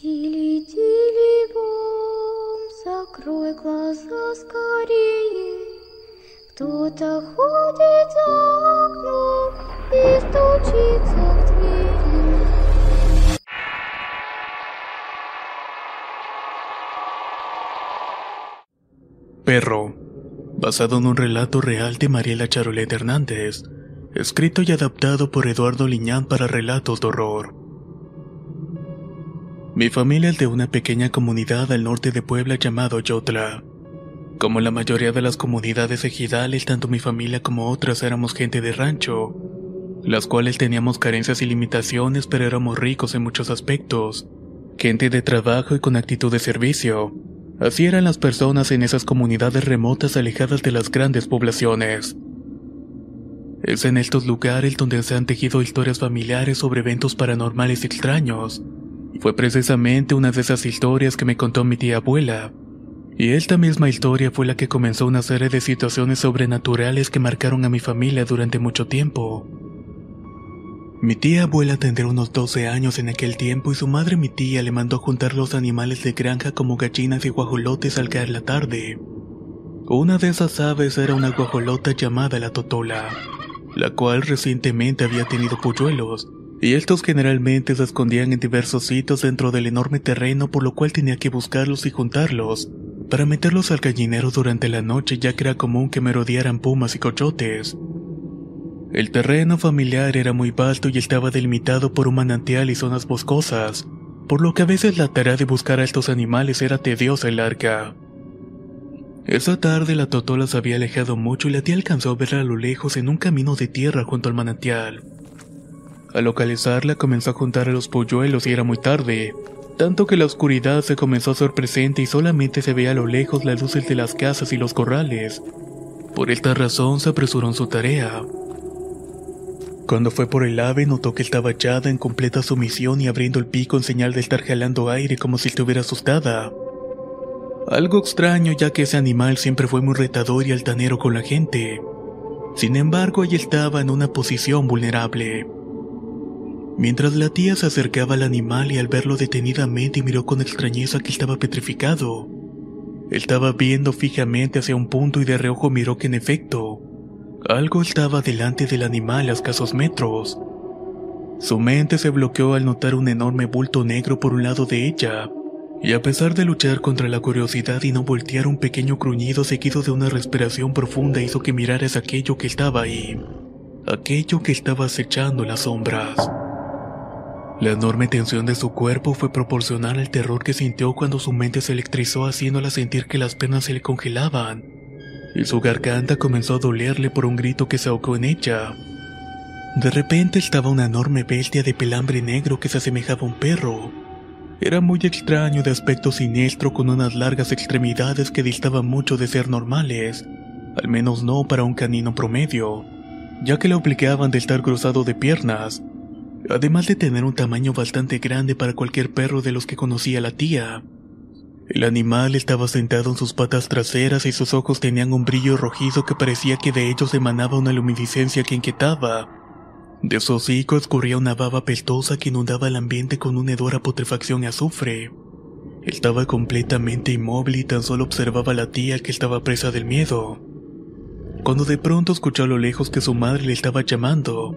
Тили, тили, бом, закрой глаза скорее. Кто-то ходит за окном и стучится в двери. Perro, basado en un relato real de Mariela Charolet Hernández, escrito y adaptado por Eduardo Liñán para relatos de horror. Mi familia es de una pequeña comunidad al norte de Puebla llamado Yotla. Como la mayoría de las comunidades ejidales, tanto mi familia como otras éramos gente de rancho, las cuales teníamos carencias y limitaciones, pero éramos ricos en muchos aspectos. Gente de trabajo y con actitud de servicio. Así eran las personas en esas comunidades remotas alejadas de las grandes poblaciones. Es en estos lugares donde se han tejido historias familiares sobre eventos paranormales extraños. Fue precisamente una de esas historias que me contó mi tía abuela. Y esta misma historia fue la que comenzó una serie de situaciones sobrenaturales que marcaron a mi familia durante mucho tiempo. Mi tía abuela tendría unos 12 años en aquel tiempo y su madre mi tía le mandó juntar los animales de granja como gallinas y guajolotes al caer la tarde. Una de esas aves era una guajolota llamada la totola, la cual recientemente había tenido polluelos, y estos generalmente se escondían en diversos sitios dentro del enorme terreno por lo cual tenía que buscarlos y juntarlos, para meterlos al gallinero durante la noche ya que era común que merodearan pumas y cochotes. El terreno familiar era muy vasto y estaba delimitado por un manantial y zonas boscosas, por lo que a veces la tarea de buscar a estos animales era tediosa y larga. Esa tarde la totola se había alejado mucho y la tía alcanzó a verla a lo lejos en un camino de tierra junto al manantial. Al localizarla comenzó a juntar a los polluelos y era muy tarde, tanto que la oscuridad se comenzó a hacer presente y solamente se veía a lo lejos las luces de las casas y los corrales. Por esta razón se apresuró en su tarea. Cuando fue por el ave notó que estaba echada en completa sumisión y abriendo el pico en señal de estar jalando aire como si estuviera asustada. Algo extraño ya que ese animal siempre fue muy retador y altanero con la gente. Sin embargo, ella estaba en una posición vulnerable. Mientras la tía se acercaba al animal y al verlo detenidamente miró con extrañeza que estaba petrificado. Estaba viendo fijamente hacia un punto y de reojo miró que en efecto, algo estaba delante del animal a escasos metros. Su mente se bloqueó al notar un enorme bulto negro por un lado de ella, y a pesar de luchar contra la curiosidad y no voltear un pequeño gruñido seguido de una respiración profunda hizo que miraras aquello que estaba ahí, aquello que estaba acechando las sombras. La enorme tensión de su cuerpo fue proporcional al terror que sintió cuando su mente se electrizó haciéndola sentir que las penas se le congelaban, y su garganta comenzó a dolerle por un grito que se ahogó en ella. De repente estaba una enorme bestia de pelambre negro que se asemejaba a un perro. Era muy extraño de aspecto siniestro con unas largas extremidades que distaban mucho de ser normales, al menos no para un canino promedio, ya que le obligaban de estar cruzado de piernas, además de tener un tamaño bastante grande para cualquier perro de los que conocía la tía. El animal estaba sentado en sus patas traseras y sus ojos tenían un brillo rojizo que parecía que de ellos emanaba una luminiscencia que inquietaba. De su hocico escurría una baba pestosa que inundaba el ambiente con una hedora putrefacción y azufre. Estaba completamente inmóvil y tan solo observaba a la tía que estaba presa del miedo. Cuando de pronto escuchó a lo lejos que su madre le estaba llamando,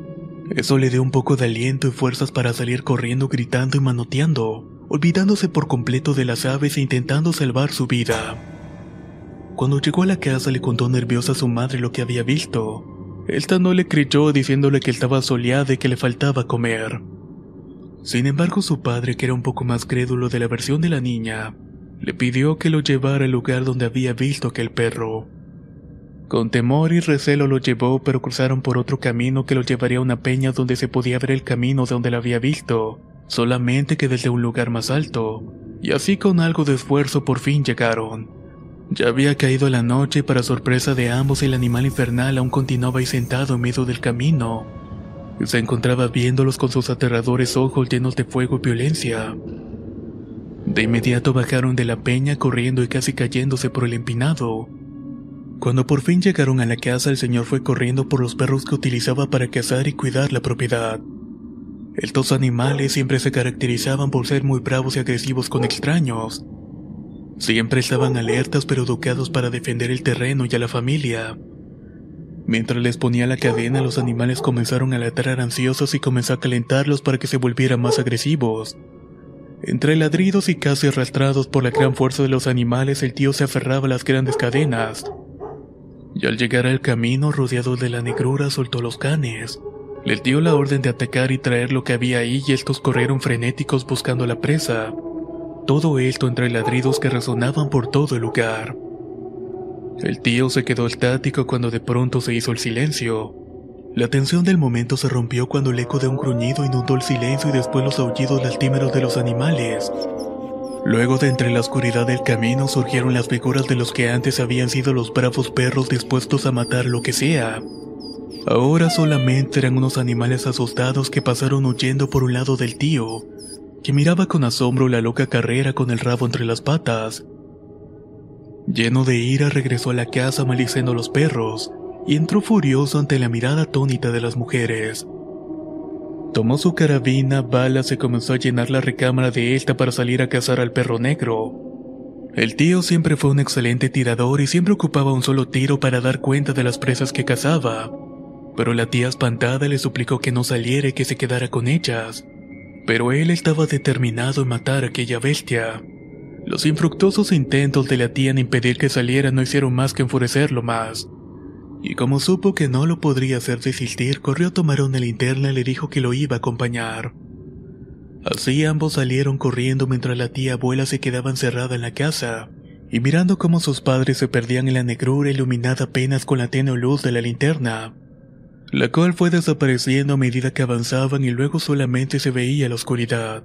eso le dio un poco de aliento y fuerzas para salir corriendo gritando y manoteando, olvidándose por completo de las aves e intentando salvar su vida. Cuando llegó a la casa le contó nerviosa a su madre lo que había visto. Esta no le creyó diciéndole que estaba soleada y que le faltaba comer. Sin embargo, su padre, que era un poco más crédulo de la versión de la niña, le pidió que lo llevara al lugar donde había visto aquel perro. Con temor y recelo lo llevó, pero cruzaron por otro camino que lo llevaría a una peña donde se podía ver el camino de donde la había visto, solamente que desde un lugar más alto, y así con algo de esfuerzo por fin llegaron. Ya había caído la noche y para sorpresa de ambos el animal infernal aún continuaba ahí sentado en medio del camino. Y se encontraba viéndolos con sus aterradores ojos llenos de fuego y violencia. De inmediato bajaron de la peña corriendo y casi cayéndose por el empinado. Cuando por fin llegaron a la casa el señor fue corriendo por los perros que utilizaba para cazar y cuidar la propiedad. Estos animales siempre se caracterizaban por ser muy bravos y agresivos con extraños. Siempre estaban alertas pero educados para defender el terreno y a la familia. Mientras les ponía la cadena, los animales comenzaron a ladrar ansiosos y comenzó a calentarlos para que se volvieran más agresivos. Entre ladridos y casi arrastrados por la gran fuerza de los animales, el tío se aferraba a las grandes cadenas. Y al llegar al camino, rodeado de la negrura, soltó los canes. Les dio la orden de atacar y traer lo que había ahí y estos corrieron frenéticos buscando la presa. Todo esto entre ladridos que resonaban por todo el lugar. El tío se quedó estático cuando de pronto se hizo el silencio. La tensión del momento se rompió cuando el eco de un gruñido inundó el silencio y después los aullidos lastimeros de los animales. Luego de entre la oscuridad del camino surgieron las figuras de los que antes habían sido los bravos perros dispuestos a matar lo que sea. Ahora solamente eran unos animales asustados que pasaron huyendo por un lado del tío, que miraba con asombro la loca carrera con el rabo entre las patas. Lleno de ira regresó a la casa maldiciendo a los perros y entró furioso ante la mirada atónita de las mujeres. Tomó su carabina, balas y comenzó a llenar la recámara de esta para salir a cazar al perro negro. El tío siempre fue un excelente tirador y siempre ocupaba un solo tiro para dar cuenta de las presas que cazaba. Pero la tía espantada le suplicó que no saliera y que se quedara con ellas pero él estaba determinado en matar a aquella bestia. Los infructuosos intentos de la tía en impedir que saliera no hicieron más que enfurecerlo más. Y como supo que no lo podría hacer desistir, corrió a tomar una linterna y le dijo que lo iba a acompañar. Así ambos salieron corriendo mientras la tía abuela se quedaba encerrada en la casa, y mirando cómo sus padres se perdían en la negrura iluminada apenas con la tenue luz de la linterna la cual fue desapareciendo a medida que avanzaban y luego solamente se veía la oscuridad.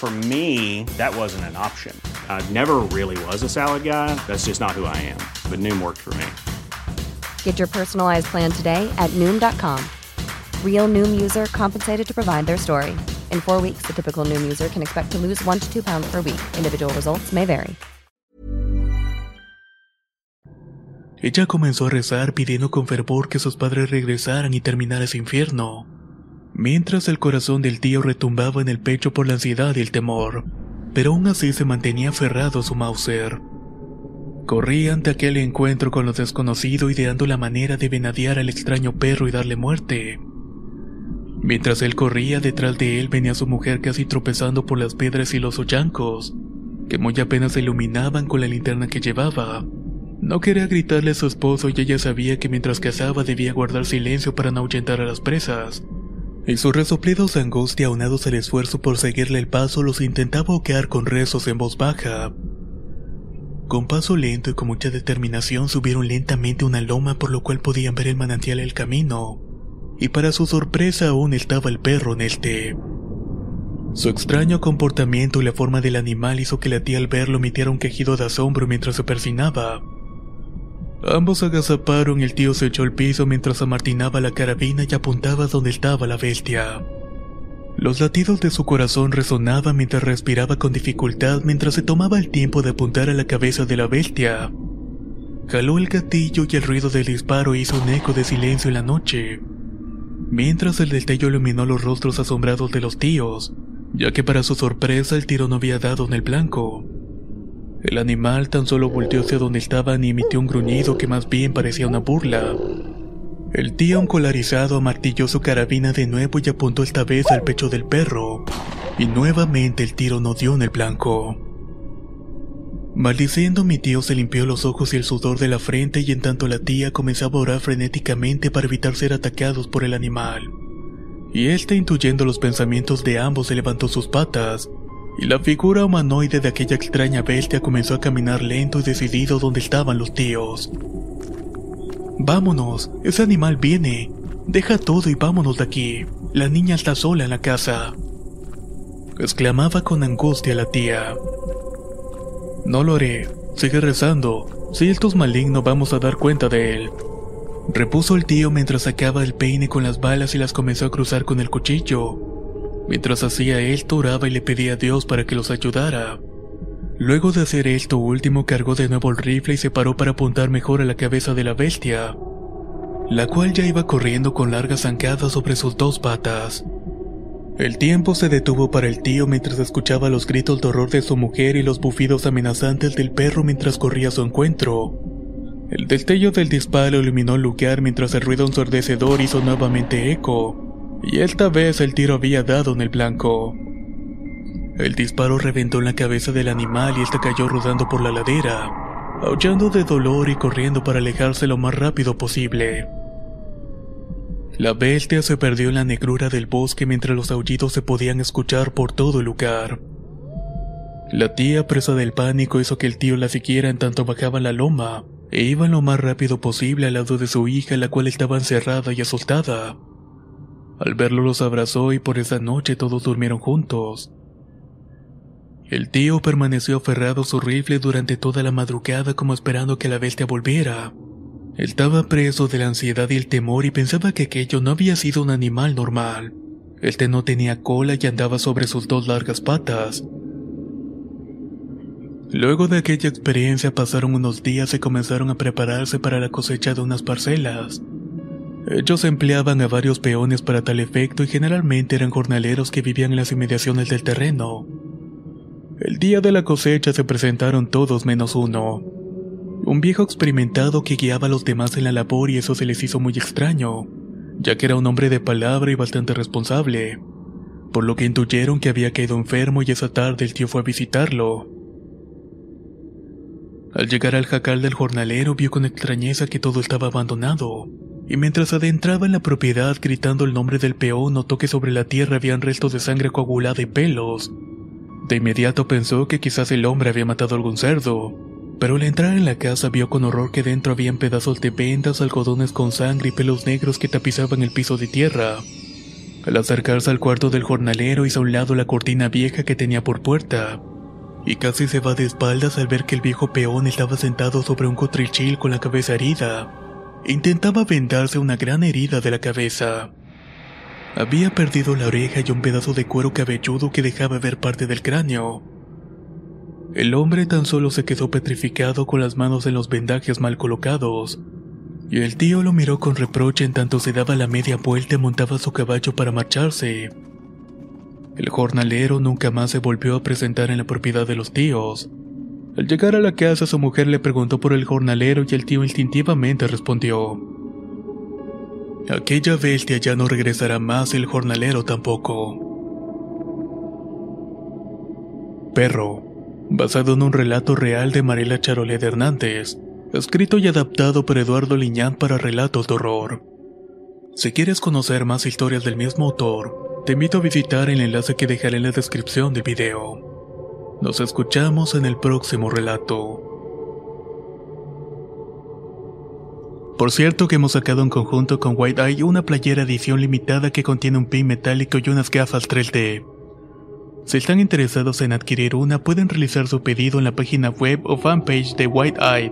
For me, that wasn't an option. I never really was a salad guy. That's just not who I am. But Noom worked for me. Get your personalized plan today at Noom.com. Real Noom user compensated to provide their story. In four weeks, the typical Noom user can expect to lose one to two pounds per week. Individual results may vary. Ella comenzó a rezar pidiendo con fervor que sus padres regresaran y terminara ese infierno. Mientras el corazón del tío retumbaba en el pecho por la ansiedad y el temor, pero aún así se mantenía aferrado a su Mauser. Corría ante aquel encuentro con lo desconocido ideando la manera de venadear al extraño perro y darle muerte. Mientras él corría, detrás de él venía su mujer casi tropezando por las piedras y los hoyancos, que muy apenas se iluminaban con la linterna que llevaba. No quería gritarle a su esposo y ella sabía que mientras cazaba debía guardar silencio para no ahuyentar a las presas. Y sus resoplidos de angustia aunados al esfuerzo por seguirle el paso los intentaba oquear con rezos en voz baja. Con paso lento y con mucha determinación subieron lentamente una loma por lo cual podían ver el manantial el camino. Y para su sorpresa aún estaba el perro en este. Su extraño comportamiento y la forma del animal hizo que la tía al verlo emitiera un quejido de asombro mientras se persinaba. Ambos agazaparon el tío se echó al piso mientras amartinaba la carabina y apuntaba donde estaba la bestia. Los latidos de su corazón resonaban mientras respiraba con dificultad mientras se tomaba el tiempo de apuntar a la cabeza de la bestia. Jaló el gatillo y el ruido del disparo hizo un eco de silencio en la noche, mientras el destello iluminó los rostros asombrados de los tíos, ya que para su sorpresa el tiro no había dado en el blanco. El animal tan solo volteó hacia donde estaban y emitió un gruñido que más bien parecía una burla. El tío encolarizado amartilló su carabina de nuevo y apuntó esta vez al pecho del perro, y nuevamente el tiro no dio en el blanco. Maldiciendo mi tío se limpió los ojos y el sudor de la frente y en tanto la tía comenzaba a orar frenéticamente para evitar ser atacados por el animal. Y este intuyendo los pensamientos de ambos se levantó sus patas, y la figura humanoide de aquella extraña bestia comenzó a caminar lento y decidido donde estaban los tíos. Vámonos, ese animal viene. Deja todo y vámonos de aquí. La niña está sola en la casa. exclamaba con angustia la tía. No lo haré. Sigue rezando. Si esto es maligno, vamos a dar cuenta de él. Repuso el tío mientras sacaba el peine con las balas y las comenzó a cruzar con el cuchillo. Mientras hacía esto, oraba y le pedía a Dios para que los ayudara. Luego de hacer esto último, cargó de nuevo el rifle y se paró para apuntar mejor a la cabeza de la bestia, la cual ya iba corriendo con largas zancadas sobre sus dos patas. El tiempo se detuvo para el tío mientras escuchaba los gritos de horror de su mujer y los bufidos amenazantes del perro mientras corría a su encuentro. El destello del disparo iluminó el lugar mientras el ruido ensordecedor hizo nuevamente eco, y esta vez el tiro había dado en el blanco. El disparo reventó en la cabeza del animal y este cayó rodando por la ladera, aullando de dolor y corriendo para alejarse lo más rápido posible. La bestia se perdió en la negrura del bosque mientras los aullidos se podían escuchar por todo el lugar. La tía, presa del pánico, hizo que el tío la siguiera en tanto bajaba la loma, e iban lo más rápido posible al lado de su hija, la cual estaba encerrada y asustada. Al verlo los abrazó y por esa noche todos durmieron juntos. El tío permaneció aferrado a su rifle durante toda la madrugada como esperando que la bestia volviera. Estaba preso de la ansiedad y el temor y pensaba que aquello no había sido un animal normal. Este no tenía cola y andaba sobre sus dos largas patas. Luego de aquella experiencia pasaron unos días y comenzaron a prepararse para la cosecha de unas parcelas. Ellos empleaban a varios peones para tal efecto y generalmente eran jornaleros que vivían en las inmediaciones del terreno. El día de la cosecha se presentaron todos menos uno. Un viejo experimentado que guiaba a los demás en la labor y eso se les hizo muy extraño, ya que era un hombre de palabra y bastante responsable, por lo que intuyeron que había caído enfermo y esa tarde el tío fue a visitarlo. Al llegar al jacal del jornalero vio con extrañeza que todo estaba abandonado, y mientras adentraba en la propiedad gritando el nombre del peón notó que sobre la tierra habían restos de sangre coagulada y pelos, de inmediato pensó que quizás el hombre había matado algún cerdo, pero al entrar en la casa vio con horror que dentro habían pedazos de vendas, algodones con sangre y pelos negros que tapizaban el piso de tierra. Al acercarse al cuarto del jornalero hizo a un lado la cortina vieja que tenía por puerta, y casi se va de espaldas al ver que el viejo peón estaba sentado sobre un cotrichil con la cabeza herida. Intentaba vendarse una gran herida de la cabeza. Había perdido la oreja y un pedazo de cuero cabelludo que dejaba ver parte del cráneo. El hombre tan solo se quedó petrificado con las manos en los vendajes mal colocados, y el tío lo miró con reproche en tanto se daba la media vuelta y montaba su caballo para marcharse. El jornalero nunca más se volvió a presentar en la propiedad de los tíos. Al llegar a la casa su mujer le preguntó por el jornalero y el tío instintivamente respondió. Aquella bestia ya no regresará más, el jornalero tampoco. Perro, basado en un relato real de Mariela Charolet Hernández, escrito y adaptado por Eduardo Liñán para relatos de horror. Si quieres conocer más historias del mismo autor, te invito a visitar el enlace que dejaré en la descripción del video. Nos escuchamos en el próximo relato. Por cierto que hemos sacado en conjunto con White Eye una playera edición limitada que contiene un pin metálico y unas gafas 3D. Si están interesados en adquirir una, pueden realizar su pedido en la página web o fanpage de White Eye.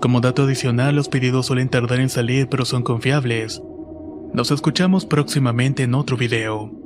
Como dato adicional, los pedidos suelen tardar en salir pero son confiables. Nos escuchamos próximamente en otro video.